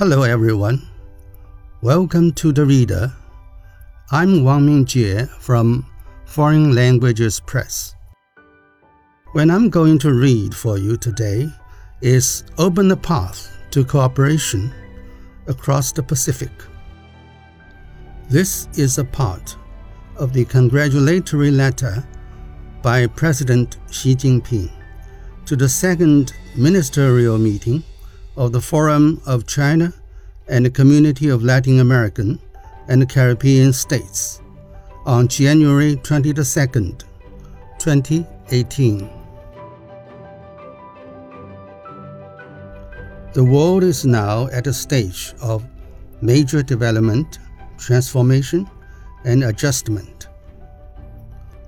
Hello, everyone. Welcome to the Reader. I'm Wang Mingjie from Foreign Languages Press. When I'm going to read for you today is Open the Path to Cooperation Across the Pacific. This is a part of the congratulatory letter by President Xi Jinping to the second ministerial meeting of the Forum of China and the Community of Latin American and Caribbean States on January 22, 2018. The world is now at a stage of major development, transformation, and adjustment.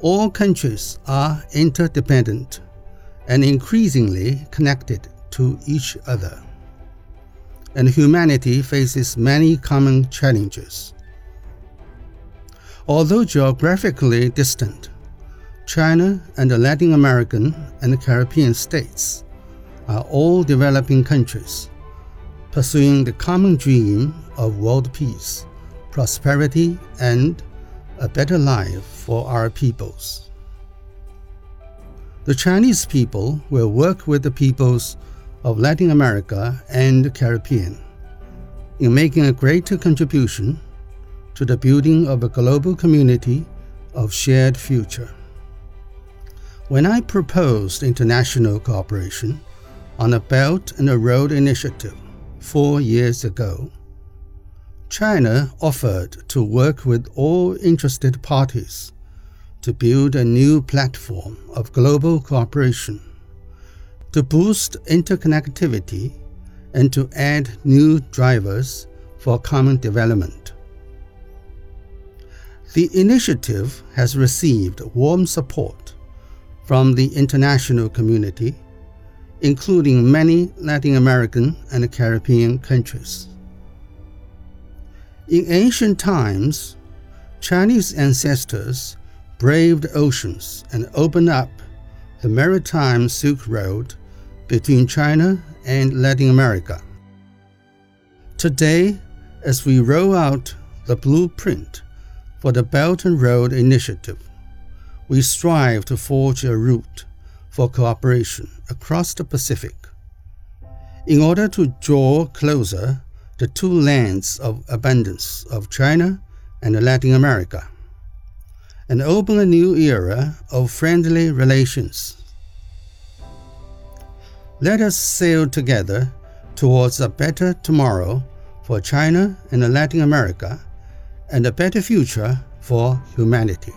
All countries are interdependent and increasingly connected to each other and humanity faces many common challenges. Although geographically distant, China and the Latin American and Caribbean states are all developing countries pursuing the common dream of world peace, prosperity, and a better life for our peoples. The Chinese people will work with the peoples of Latin America and the Caribbean in making a greater contribution to the building of a global community of shared future. When I proposed international cooperation on a Belt and a Road initiative four years ago, China offered to work with all interested parties to build a new platform of global cooperation to boost interconnectivity and to add new drivers for common development. The initiative has received warm support from the international community, including many Latin American and Caribbean countries. In ancient times, Chinese ancestors braved oceans and opened up the maritime Silk Road between China and Latin America. Today, as we roll out the blueprint for the Belt and Road Initiative, we strive to forge a route for cooperation across the Pacific in order to draw closer the two lands of abundance of China and Latin America and open a new era of friendly relations let us sail together towards a better tomorrow for China and Latin America and a better future for humanity.